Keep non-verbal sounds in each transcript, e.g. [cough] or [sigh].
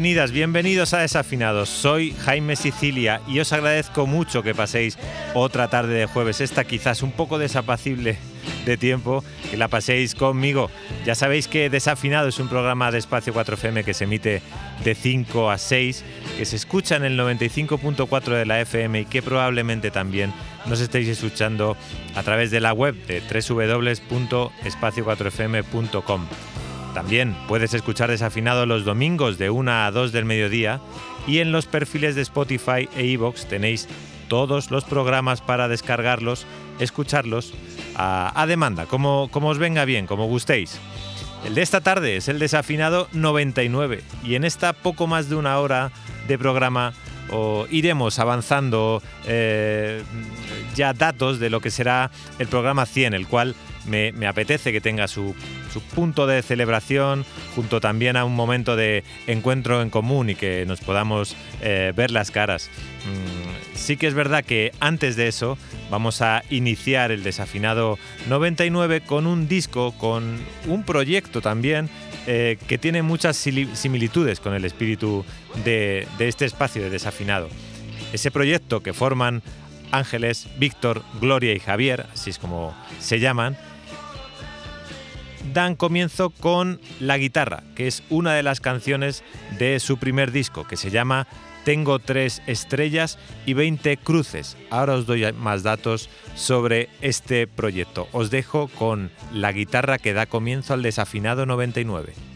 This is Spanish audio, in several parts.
Bienvenidas, bienvenidos a Desafinados. Soy Jaime Sicilia y os agradezco mucho que paséis otra tarde de jueves, esta quizás un poco desapacible de tiempo, que la paséis conmigo. Ya sabéis que Desafinado es un programa de Espacio 4FM que se emite de 5 a 6, que se escucha en el 95.4 de la FM y que probablemente también nos estéis escuchando a través de la web de www.espacio4fm.com. También puedes escuchar Desafinado los domingos de 1 a 2 del mediodía y en los perfiles de Spotify e iVoox tenéis todos los programas para descargarlos, escucharlos a, demanda, como, os venga bien, como gustéis. El de esta tarde es el desafinado 99 y en esta poco más de una hora de programa iremos avanzando eh, ya datos de lo que será el programa 100, el cual me, apetece que tenga su, punto de celebración, junto también a un momento de encuentro en común y que nos podamos eh, ver las caras. Mm, sí que es verdad que antes de eso vamos a iniciar el desafinado 99 con un disco, con un proyecto también eh, que tiene muchas similitudes con el espíritu de, de este espacio de desafinado. Ese proyecto que forman Ángeles, Víctor, Gloria y Javier, así es como se llaman, dan comienzo con La guitarra, que es una de las canciones de su primer disco, que se llama Tengo tres estrellas y 20 cruces. Ahora os doy más datos sobre este proyecto. Os dejo con La guitarra que da comienzo al desafinado 99.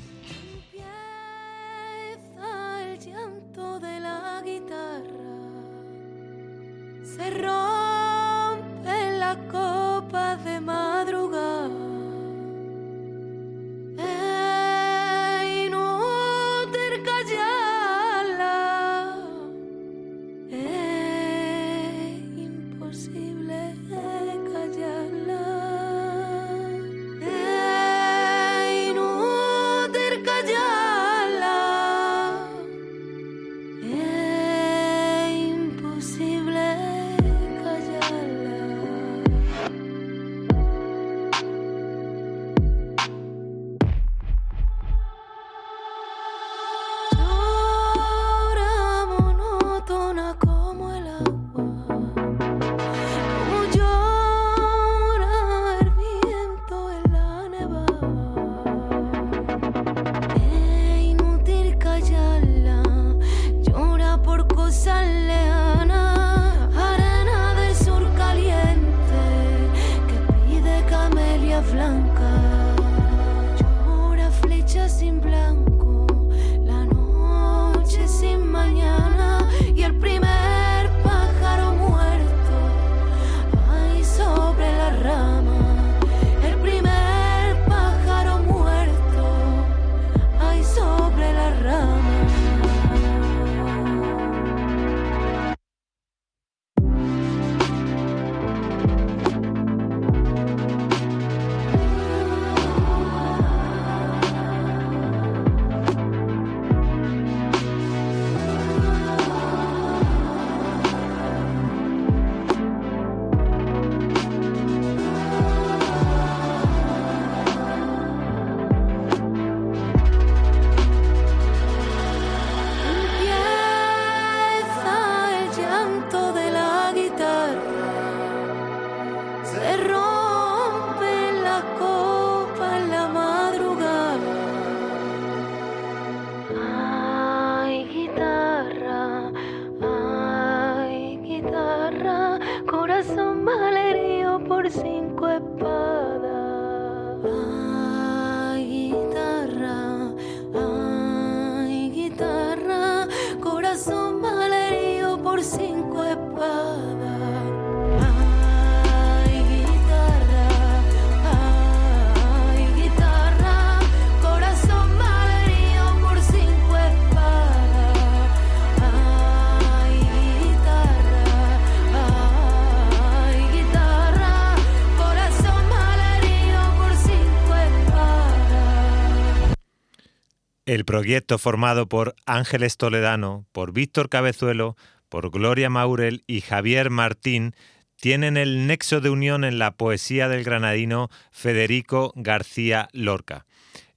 El proyecto formado por Ángeles Toledano, por Víctor Cabezuelo, por Gloria Maurel y Javier Martín tienen el nexo de unión en la poesía del granadino Federico García Lorca.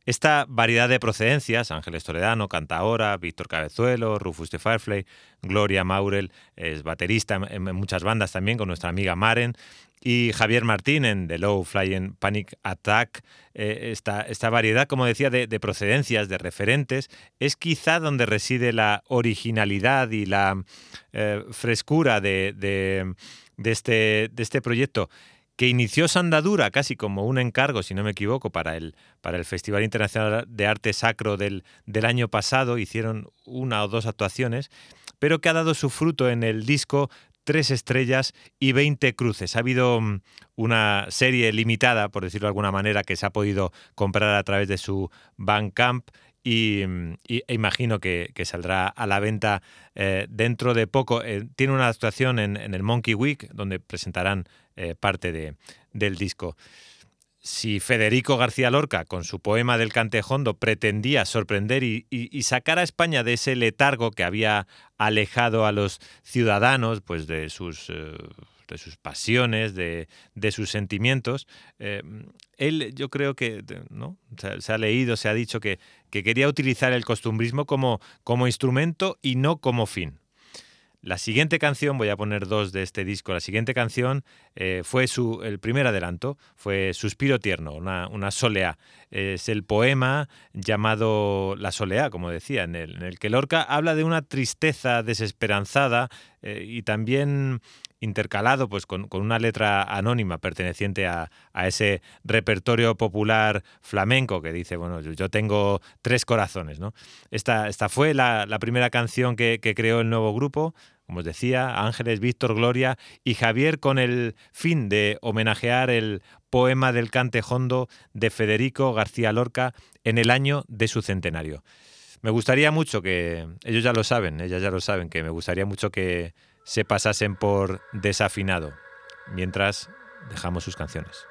Esta variedad de procedencias, Ángeles Toledano, canta ahora, Víctor Cabezuelo, Rufus de Firefly, Gloria Maurel es baterista en muchas bandas también con nuestra amiga Maren, y Javier Martín en The Low Flying Panic Attack. Eh, esta, variedad, como decía, de, procedencias, de referentes, es quizá donde reside la originalidad y la eh, frescura de, este, de este proyecto que inició su andadura casi como un encargo, si no me equivoco, para el, para el Festival Internacional de Arte Sacro del, del año pasado. Hicieron una o dos actuaciones, pero que ha dado su fruto en el disco tres estrellas y 20 cruces. Ha habido mm, una serie limitada, por decirlo de alguna manera, que se ha podido comprar a través de su Bandcamp y, mm, e imagino que, saldrá a la venta eh, dentro de poco. Eh, tiene una actuación en, el Monkey Week donde presentarán eh, parte de, del disco. Si Federico García Lorca, con su poema del Cantejondo, pretendía sorprender y, sacar a España de ese letargo que había alejado a los ciudadanos pues de sus, eh, de sus pasiones, de, sus sentimientos, eh, él yo creo que ¿no? se, ha leído, se ha dicho que, que quería utilizar el costumbrismo como, como instrumento y no como fin. La siguiente canción, voy a poner dos de este disco, la siguiente canción eh, fue su, el primer adelanto, fue Suspiro Tierno, una, una solea. Es el poema llamado La Solea, como decía, en el, que Lorca habla de una tristeza desesperanzada eh, y también intercalado pues, con, una letra anónima perteneciente a, ese repertorio popular flamenco que dice, bueno, yo, tengo tres corazones. ¿no? Esta, esta fue la, primera canción que, creó el nuevo grupo, como os decía, Ángeles, Víctor, Gloria y Javier con el fin de homenajear el poema del cantejondo de Federico García Lorca en el año de su centenario. Me gustaría mucho que, ellos ya lo saben, ellas ya lo saben, que me gustaría mucho que se pasasen por desafinado, mientras dejamos sus canciones.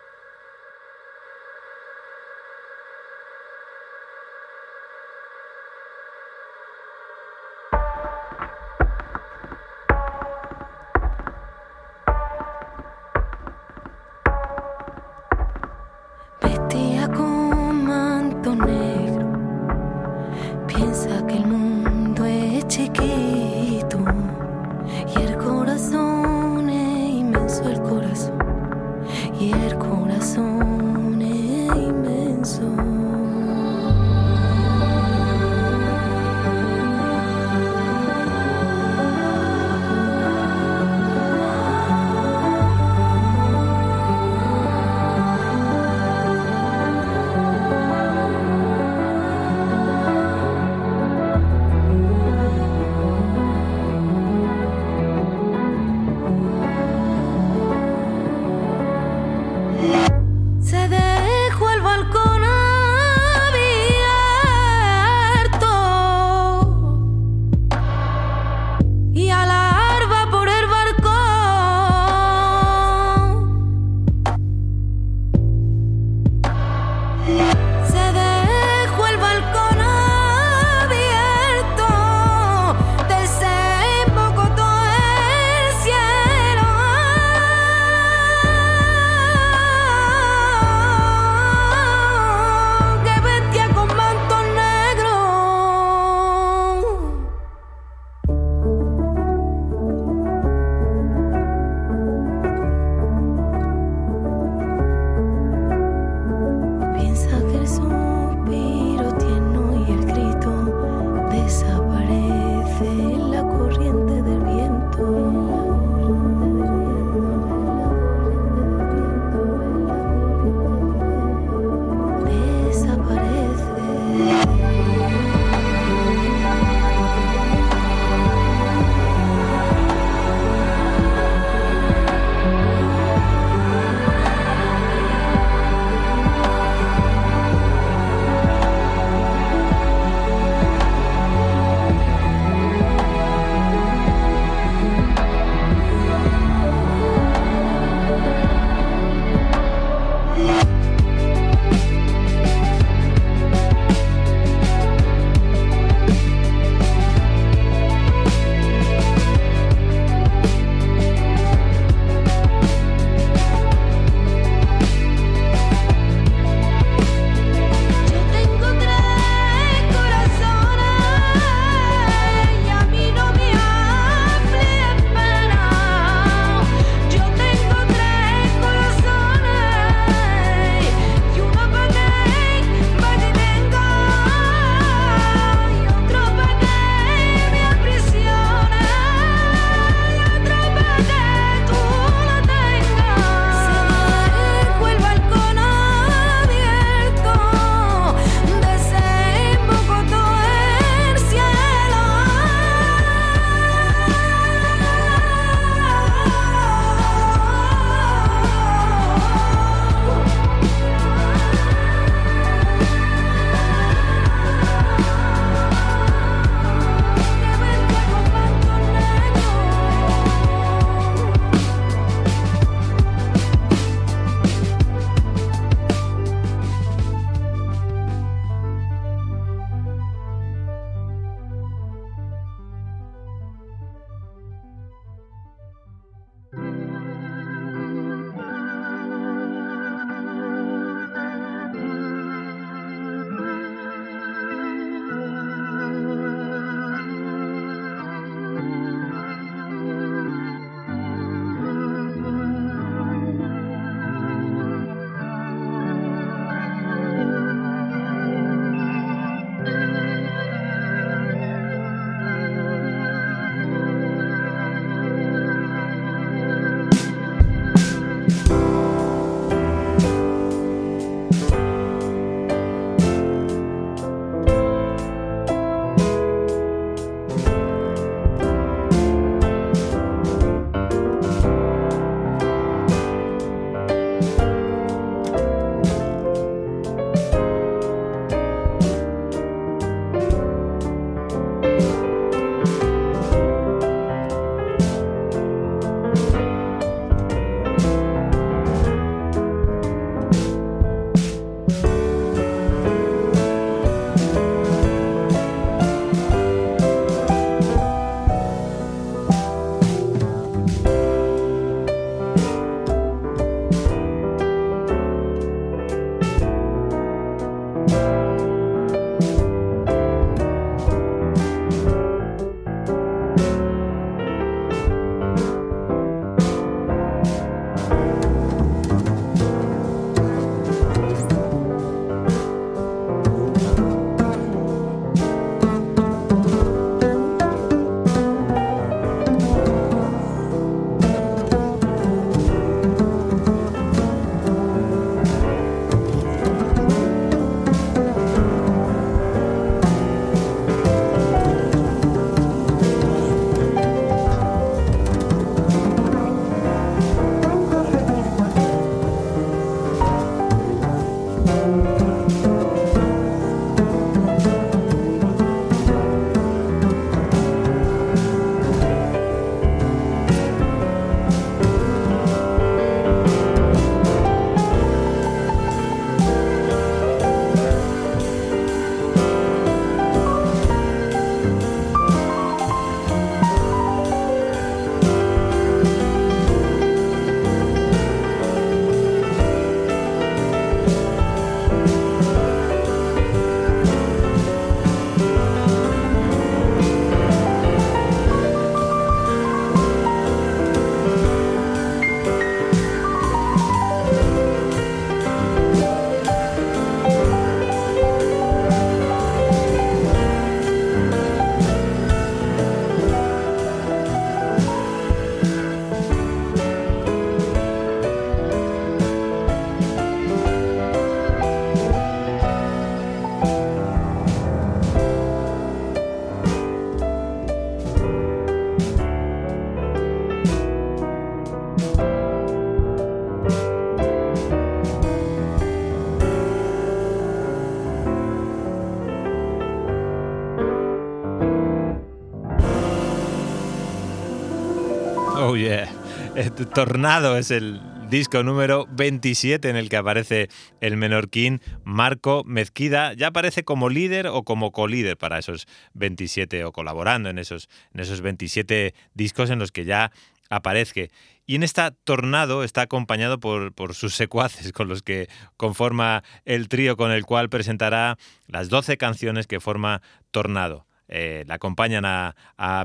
Tornado es el disco número 27 en el que aparece el menorquín Marco Mezquida. Ya aparece como líder o como colíder para esos 27 o colaborando en esos, en esos 27 discos en los que ya aparece. Y en esta Tornado está acompañado por, por, sus secuaces con los que conforma el trío con el cual presentará las 12 canciones que forma Tornado. Eh, la acompañan a,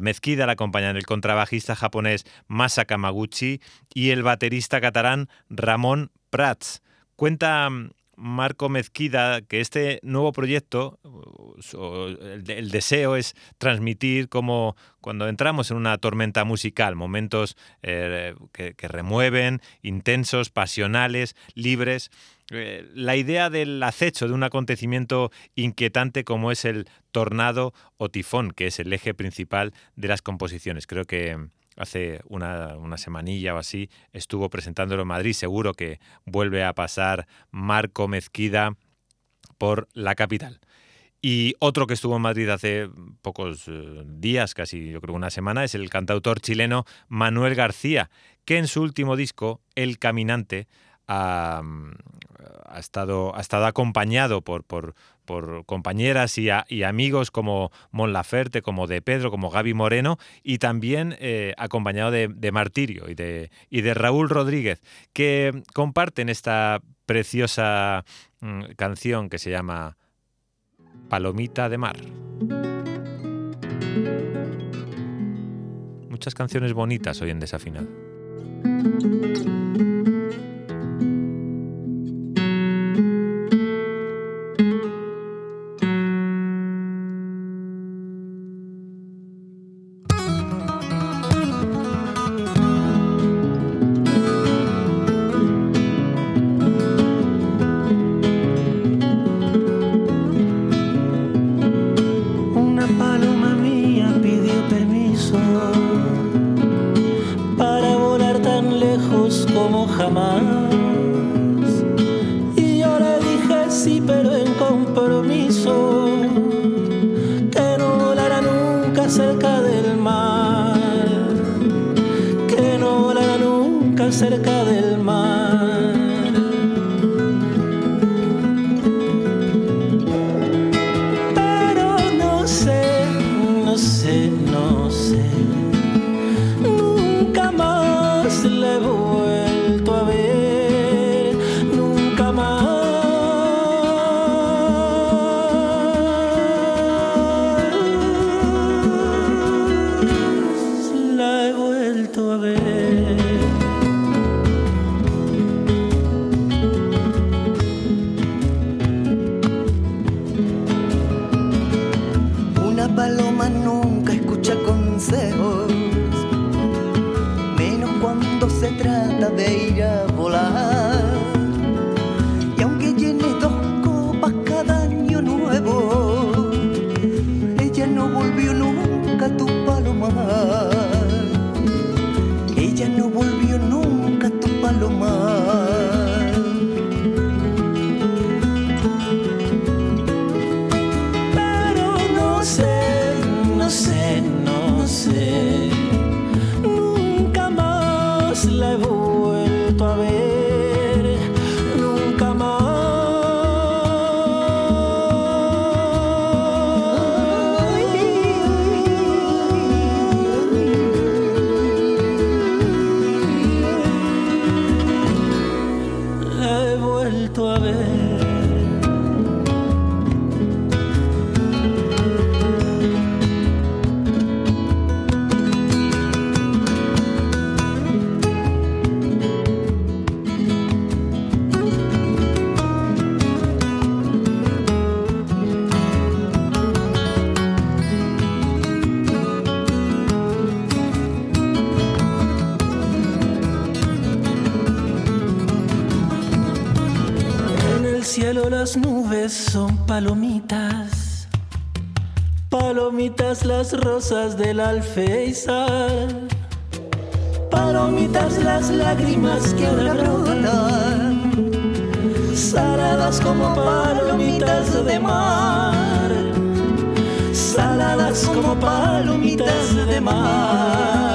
Mezquida, la acompañan el contrabajista japonés Masa Kamaguchi y el baterista catalán Ramón Prats. Cuenta mm, Marco Mezquida que este nuevo proyecto, el, deseo es transmitir como cuando entramos en una tormenta musical, momentos eh, que remueven, intensos, pasionales, libres. Eh, la idea del acecho de un acontecimiento inquietante como es el tornado o tifón, que es el eje principal de las composiciones. Creo que hace una, una, semanilla o así estuvo presentándolo en Madrid. Seguro que vuelve a pasar Marco Mezquida por la capital. Y otro que estuvo en Madrid hace pocos eh, días, casi yo creo una semana, es el cantautor chileno Manuel García, que en su último disco, El Caminante, ha, ha estado, ha estado acompañado por, por, compañeras y, amigos como Mon Laferte, como de Pedro, como Gaby Moreno, y también eh, acompañado de, de, Martirio y de, y de Raúl Rodríguez, que comparten esta preciosa mm, canción que se llama Palomita de Mar. Muchas canciones bonitas hoy en Desafinado. pero en compromiso, que no volará nunca cerca del mar, que no volará nunca cerca del. Son palomitas, palomitas las rosas del alféizar, palomitas las lágrimas que ahora brotan, saladas como palomitas de mar, saladas como palomitas de mar.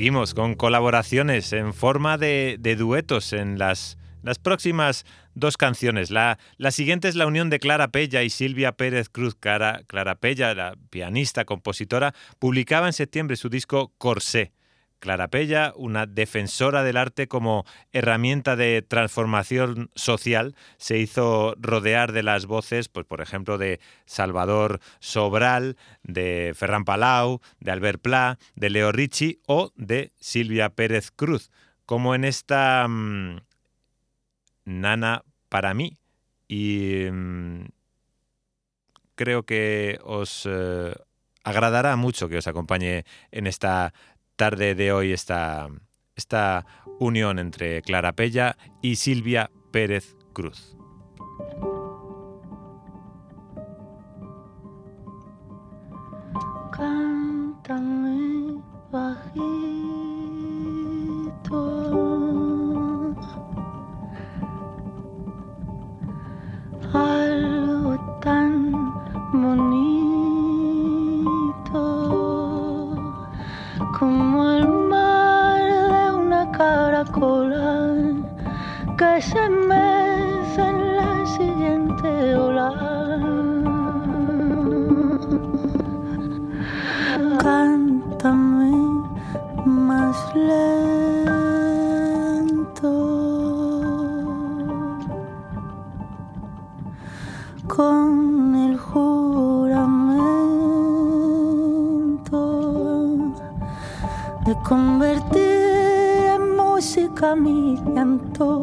Seguimos con colaboraciones en forma de, duetos en las, las próximas dos canciones. La, la, siguiente es la unión de Clara Pella y Silvia Pérez Cruz. Clara, Clara Pella, la pianista, compositora, publicaba en septiembre su disco Corsé. Clara Pella, una defensora del arte como herramienta de transformación social, se hizo rodear de las voces, pues por ejemplo, de Salvador Sobral, de Ferran Palau, de Albert Pla, de Leo Ricci o de Silvia Pérez Cruz, como en esta mm, Nana para mí. Y mm, creo que os eh, agradará mucho que os acompañe en esta tarde de hoy esta, esta unión entre Clara Pella y Silvia Pérez Cruz. Cántame más lento. Con el de convertir en música mi llanto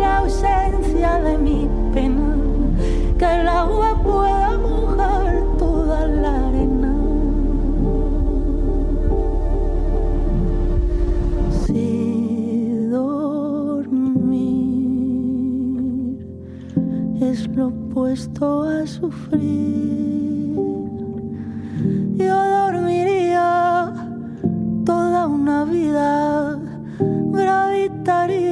la ausencia de mi pena, que el agua pueda mojar toda la arena. Si dormir es lo opuesto a sufrir, yo dormiría toda una vida gravitaría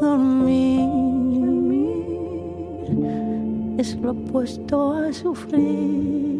dormir es lo opuesto a sufrir.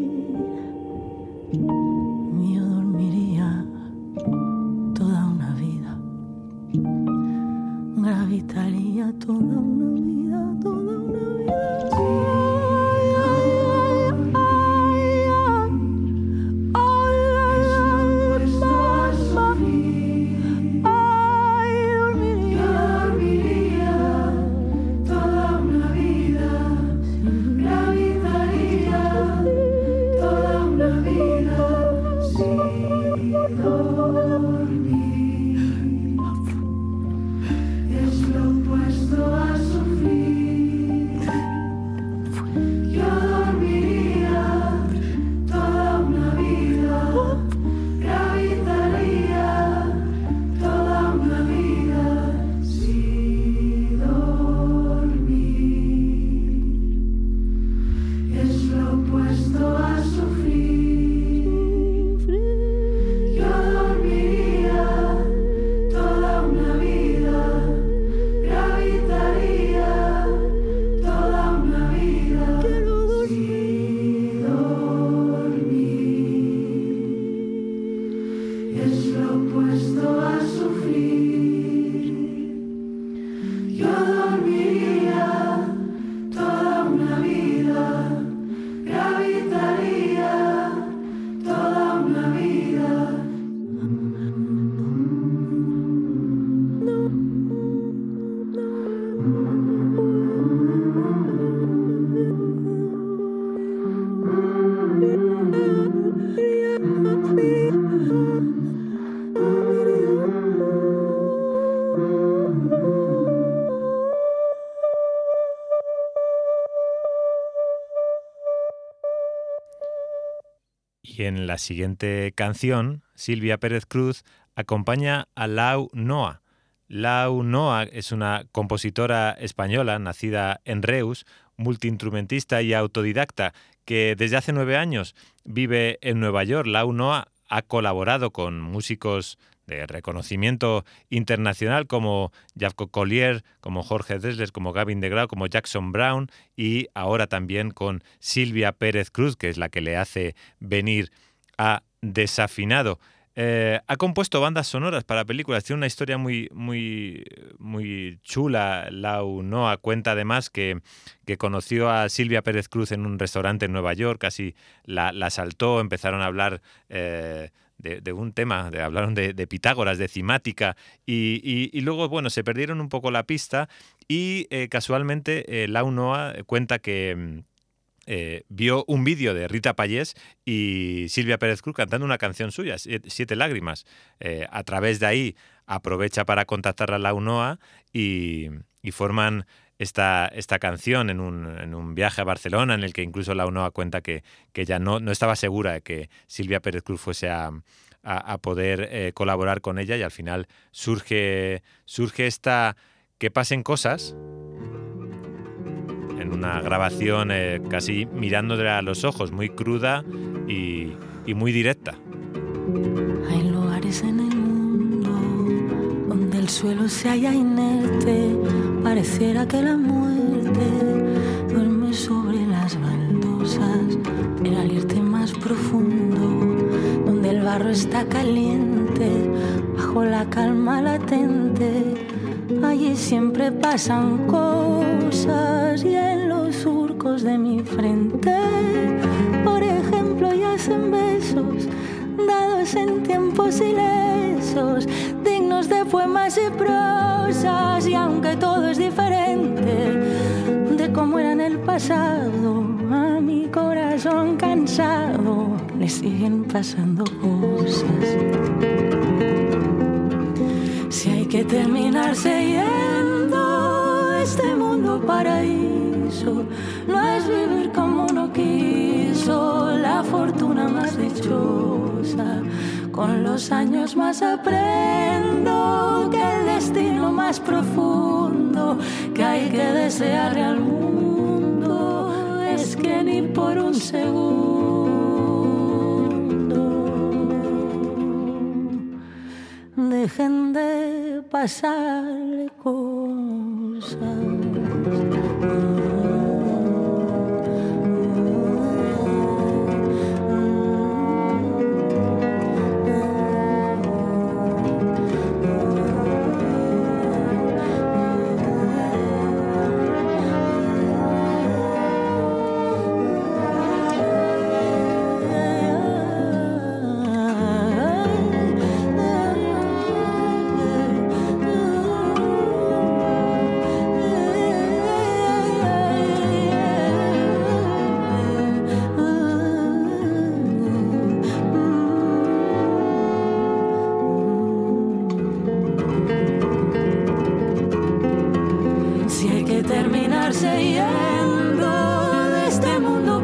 La siguiente canción, Silvia Pérez Cruz acompaña a Lau Noa. Lau Noa es una compositora española nacida en Reus, multiinstrumentista y autodidacta que desde hace nueve años vive en Nueva York. Lau Noa ha colaborado con músicos de reconocimiento internacional como Jacob Collier, como Jorge Dresler, como Gavin DeGraw, como Jackson Brown y ahora también con Silvia Pérez Cruz, que es la que le hace venir a Desafinado. Eh, ha compuesto bandas sonoras para películas, tiene una historia muy, muy, muy chula. Lau Noa cuenta además que, que, conoció a Silvia Pérez Cruz en un restaurante en Nueva York, casi la, la saltó, empezaron a hablar eh, de, un tema, de, hablaron de, Pitágoras, de cimática, y, luego, bueno, se perdieron un poco la pista y eh, casualmente Lau Noa cuenta que eh, vio un vídeo de Rita Payés y Silvia Pérez Cruz cantando una canción suya, Siete Lágrimas. Eh, a través de ahí aprovecha para contactar a la UNOA y, forman esta, esta canción en un, viaje a Barcelona en el que incluso la UNOA cuenta que, que ella no, no, estaba segura de que Silvia Pérez Cruz fuese a, poder eh, colaborar con ella y al final surge, surge esta que pasen cosas en una grabación eh, casi mirándole a los ojos, muy cruda y, y muy directa. En el suelo se halla inerte, pareciera que la muerte duerme sobre las baldosas, el alerta más profundo, donde el barro está caliente, bajo la calma latente. Allí siempre pasan cosas y en los surcos de mi frente, por ejemplo, yacen besos dados en tiempos ilesos, dignos de poemas y prosas. Y aunque todo es diferente de cómo era en el pasado, a mi corazón cansado le siguen pasando cosas. Si hay que terminarse yendo este mundo no es vivir como uno quiso, la fortuna más dichosa. Con los años más aprendo que el destino más profundo que hay que desearle al mundo es que ni por un segundo dejen de pasarle cosas.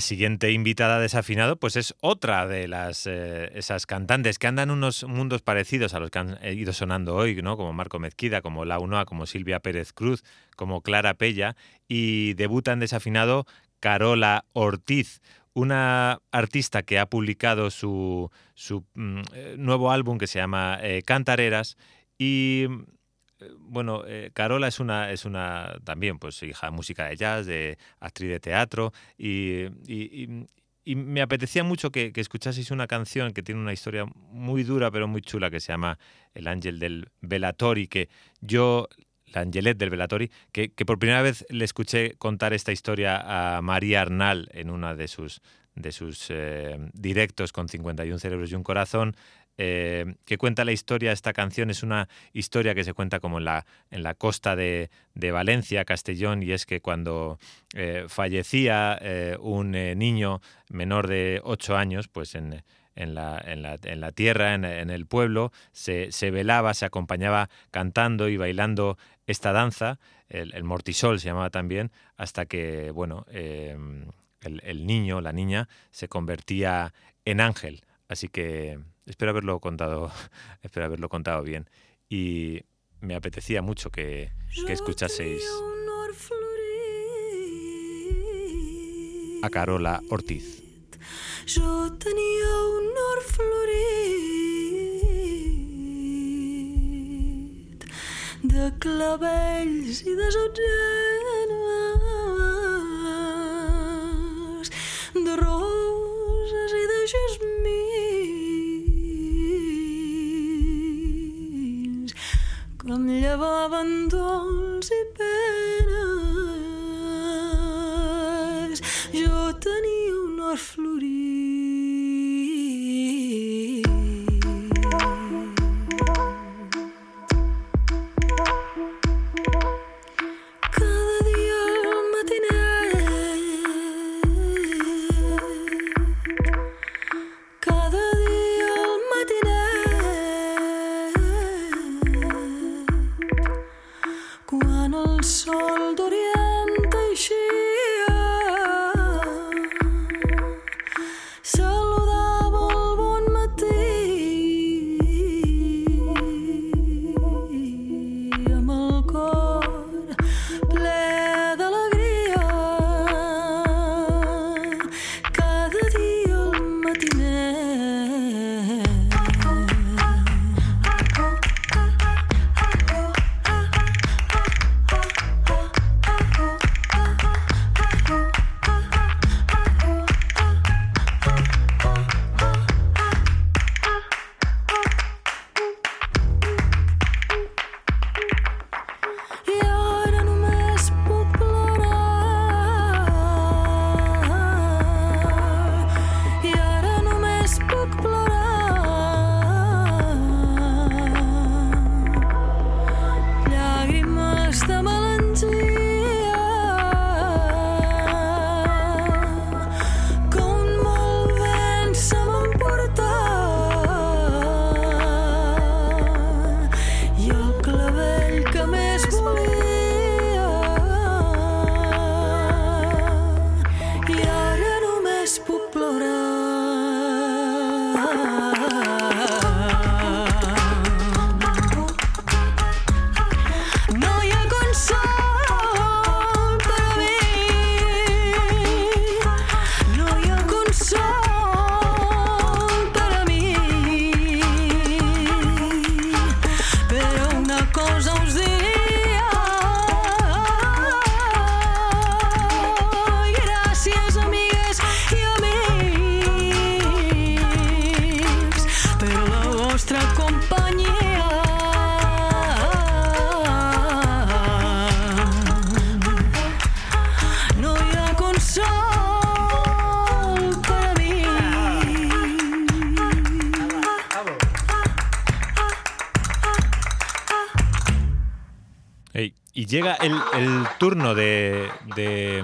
siguiente invitada desafinado, pues es otra de las eh, esas cantantes que andan unos mundos parecidos a los que han eh, ido sonando hoy, ¿no? Como Marco Mezquida, como La Unoa, como Silvia Pérez Cruz, como Clara Pella, y debuta en desafinado Carola Ortiz, una artista que ha publicado su, su mm, eh, nuevo álbum que se llama Cantareras y bueno, eh, Carola es una, es una también, pues hija de música de jazz, de actriz de teatro, y, me apetecía mucho que, escuchaseis una canción que tiene una historia muy dura pero muy chula que se llama El Ángel del Velatori, que yo, la Angelet del Velatori, que, por primera vez le escuché contar esta historia a María Arnal en una de sus de sus eh, directos con 51 cerebros y un corazón, eh, que cuenta la historia. Esta canción es una historia que se cuenta como en la, en la costa de, Valencia, Castellón, y es que cuando eh, fallecía eh, un niño menor de 8 años, pues en, en la, en la, en la tierra, en, el pueblo, se, velaba, se acompañaba cantando y bailando esta danza, el, mortisol se llamaba también, hasta que, bueno, el, el niño, la niña, se convertía en ángel. Así que espero haberlo contado, [laughs] espero haberlo contado bien. Y me apetecía mucho que, que escuchaseis a Carola Ortiz. Jo tenia un or florit de clavells i de com llevaven dolç i penes. Jo tenia un or florit el, turno de,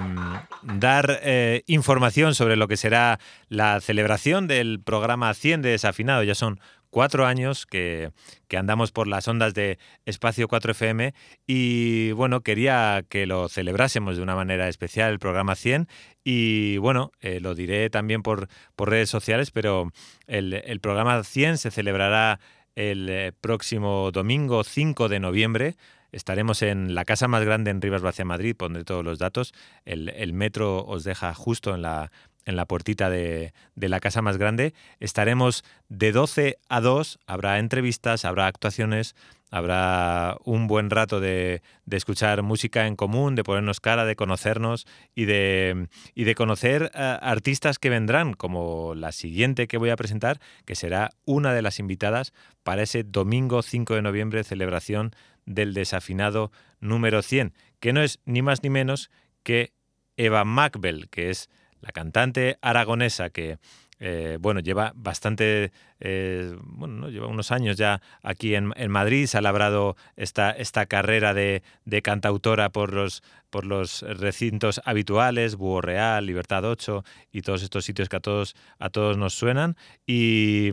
mm, dar eh, información sobre lo que será la celebración del programa 100 de Desafinado. Ya son cuatro años que, andamos por las ondas de Espacio 4 FM y bueno, quería que lo celebrásemos de una manera especial el programa 100 y bueno, eh, lo diré también por, por redes sociales, pero el, el programa 100 se celebrará el eh, próximo domingo 5 de noviembre. Estaremos en la casa más grande en Rivas Vacia Madrid, pondré todos los datos. El, metro os deja justo en la, en la puertita de, la casa más grande. Estaremos de 12 a 2, habrá entrevistas, habrá actuaciones, habrá un buen rato de, escuchar música en común, de ponernos cara, de conocernos y de, y de conocer eh, artistas que vendrán, como la siguiente que voy a presentar, que será una de las invitadas para ese domingo 5 de noviembre, celebración del desafinado número 100, que no es ni más ni menos que Eva Macbell, que es la cantante aragonesa que eh, bueno, lleva bastante, eh, bueno, lleva unos años ya aquí en, Madrid, se ha labrado esta, esta carrera de, de, cantautora por los, por los recintos habituales, Búho Real, Libertad 8 y todos estos sitios que a todos, a todos nos suenan. Y,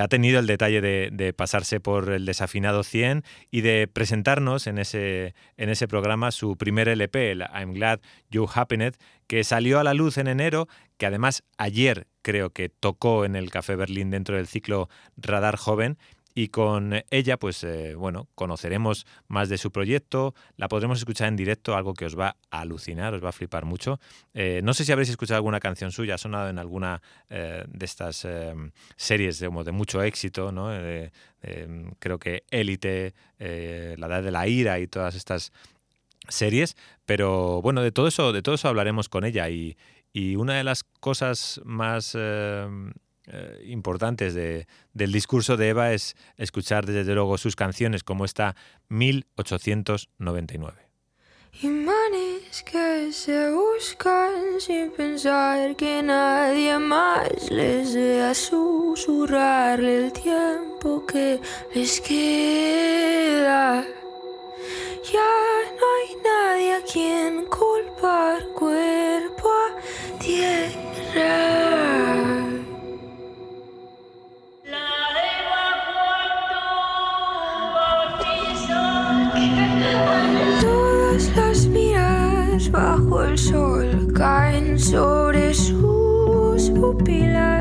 ha tenido el detalle de, pasarse por el desafinado 100 y de presentarnos en ese, en ese programa su primer LP, el I'm Glad You Happened, que salió a la luz en enero, que además ayer creo que tocó en el Café Berlín dentro ciclo Radar Joven y con ella, pues eh, bueno, conoceremos más de su proyecto, la podremos escuchar en directo, algo que os va a alucinar, os va a flipar mucho. Eh, no sé si habréis escuchado alguna canción suya, ha sonado en alguna eh, de estas series de, de, mucho éxito, ¿no? creo que Élite, La Edad de la Ira y todas estas series, pero bueno, de todo eso, de todo eso hablaremos con ella y, y una de las cosas más eh, importantes de, del discurso de Eva es escuchar desde luego sus canciones como esta 1899. Imanes que se buscan sin pensar que nadie más les vea susurrarle el tiempo que les queda. Ya no hay nadie a quien culpar cuerpo a tierra. Bajo el sol caen sobre sus pupilas.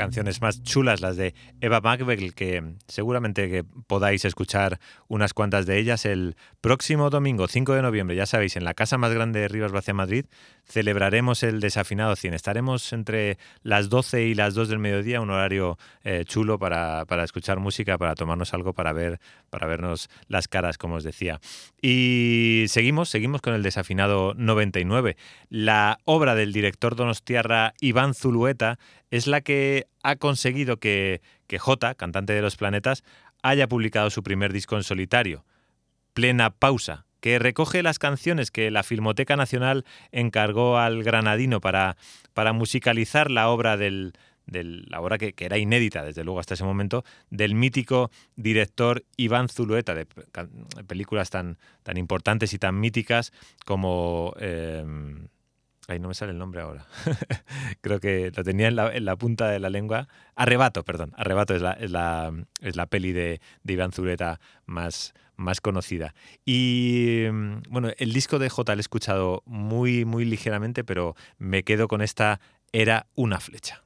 Canciones más chulas, las de Eva Magwell, que seguramente que podáis escuchar unas cuantas de ellas el próximo domingo, 5 de noviembre, ya sabéis, en la casa más grande de Rivas Vacia Madrid, celebraremos el desafinado 100. Estaremos entre las 12 y las 2 del mediodía, un horario eh, chulo para, para, escuchar música, para tomarnos algo, para ver, para vernos las caras, como os decía. Y seguimos, seguimos con el desafinado 99. La obra del director donostiarra Iván Zulueta es la que ha conseguido que, que J, cantante de los planetas, haya publicado su primer disco en solitario, Plena Pausa, que recoge las canciones que la Filmoteca Nacional encargó al granadino para, musicalizar la obra del, la obra que, era inédita desde luego hasta ese momento, del mítico director Iván Zulueta, de, películas tan, tan importantes y tan míticas como... Eh, Ay, no me sale el nombre ahora. [laughs] Creo que lo tenía en la, punta de la lengua. Arrebato, perdón. Arrebato es la, es la, es la peli de, de Iván Zureta más, más conocida. Y bueno, el disco de J lo he escuchado muy, muy ligeramente, pero me quedo con esta Era una flecha.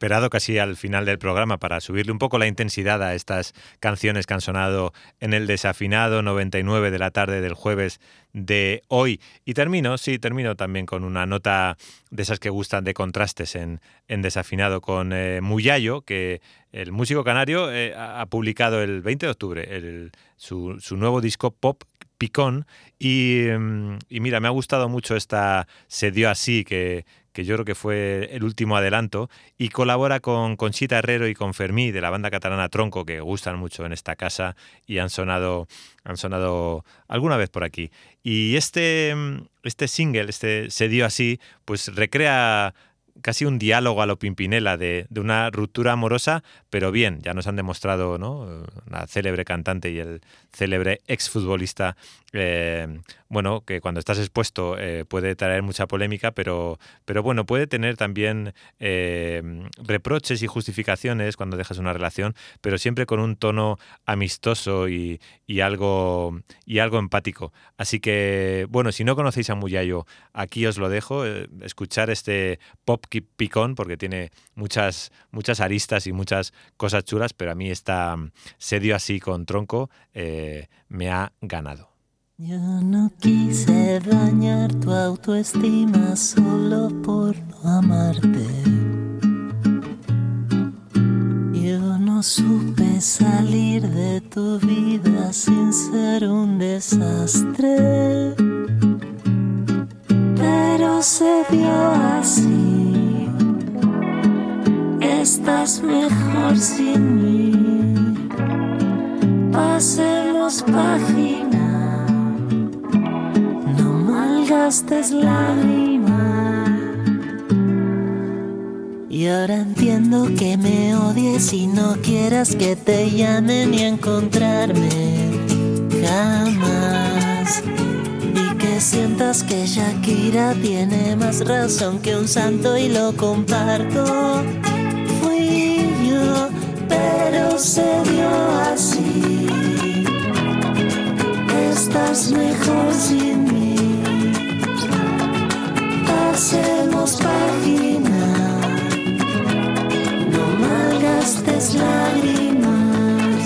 Esperado casi al final del programa para subirle un poco la intensidad a estas canciones que han sonado en el desafinado 99 de la tarde del jueves de hoy. Y termino, sí, termino también con una nota de esas que gustan de contrastes en, en desafinado con eh, Muyayo, que el músico canario eh, ha publicado el 20 de octubre su, su nuevo disco pop Picón. Y, mm, y, mira, me ha gustado mucho esta Se dio así, que, que yo creo que fue el último adelanto, y colabora con Conchita Herrero y con Fermí de la banda catalana Tronco, que gustan mucho en esta casa y han sonado, han sonado alguna vez por aquí. Y este, este single, este Se dio así, pues recrea casi un diálogo a lo Pimpinela de, una ruptura amorosa, pero bien, ya nos han demostrado ¿no? la célebre cantante y el célebre exfutbolista eh, bueno, que cuando estás expuesto eh, puede traer mucha polémica, pero, pero bueno, puede tener también eh, reproches y justificaciones cuando dejas una relación, pero siempre con un tono amistoso y, y, algo, y algo empático. Así que, bueno, si no conocéis a Muyayo, aquí os lo dejo, escuchar este pop picón, porque tiene muchas, muchas aristas y muchas cosas chulas, pero a mí esta sedio así con tronco me ha ganado. Yo no quise dañar tu autoestima solo por no amarte. Yo no supe salir de tu vida sin ser un desastre. Pero se dio así. Estás mejor sin mí. Pasemos página gastes lágrimas. Y ahora entiendo que me odies y no quieras que te llame ni encontrarme jamás. Y que sientas que Shakira tiene más razón que un santo y lo comparto. Se dio así. Estás mejor sin mí pasemos página, no malgastes lágrimas.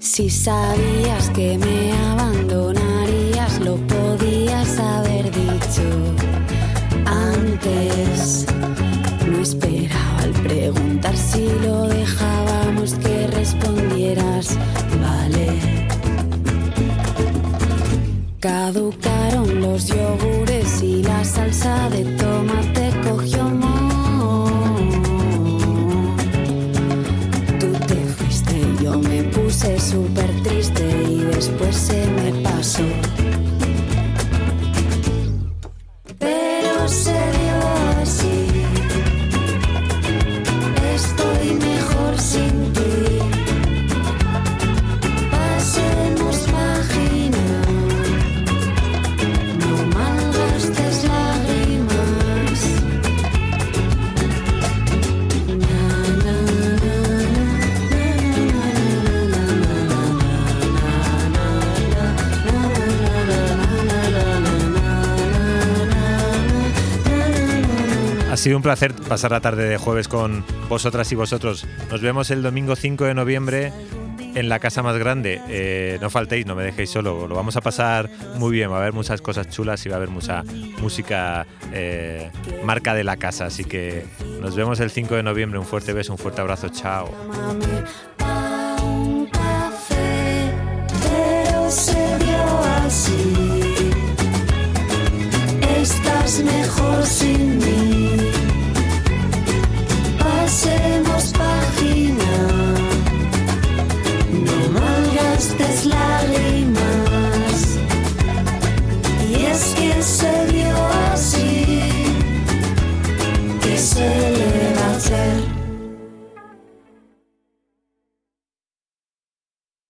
Si sabías que me abandonarías, lo podías haber dicho antes. Preguntar si lo dejábamos que respondieras, vale. Caducaron los yogures y la salsa de tomate cogió un placer pasar la tarde de jueves con vosotras y vosotros. Nos vemos el domingo 5 de noviembre en la casa más grande. Eh, no faltéis, no me dejéis solo. Lo vamos a pasar muy bien. Va a haber muchas cosas chulas y va a haber mucha música eh, marca de la casa. Así que nos vemos el 5 de noviembre. Un fuerte beso, un fuerte abrazo. Chao. Mejor sin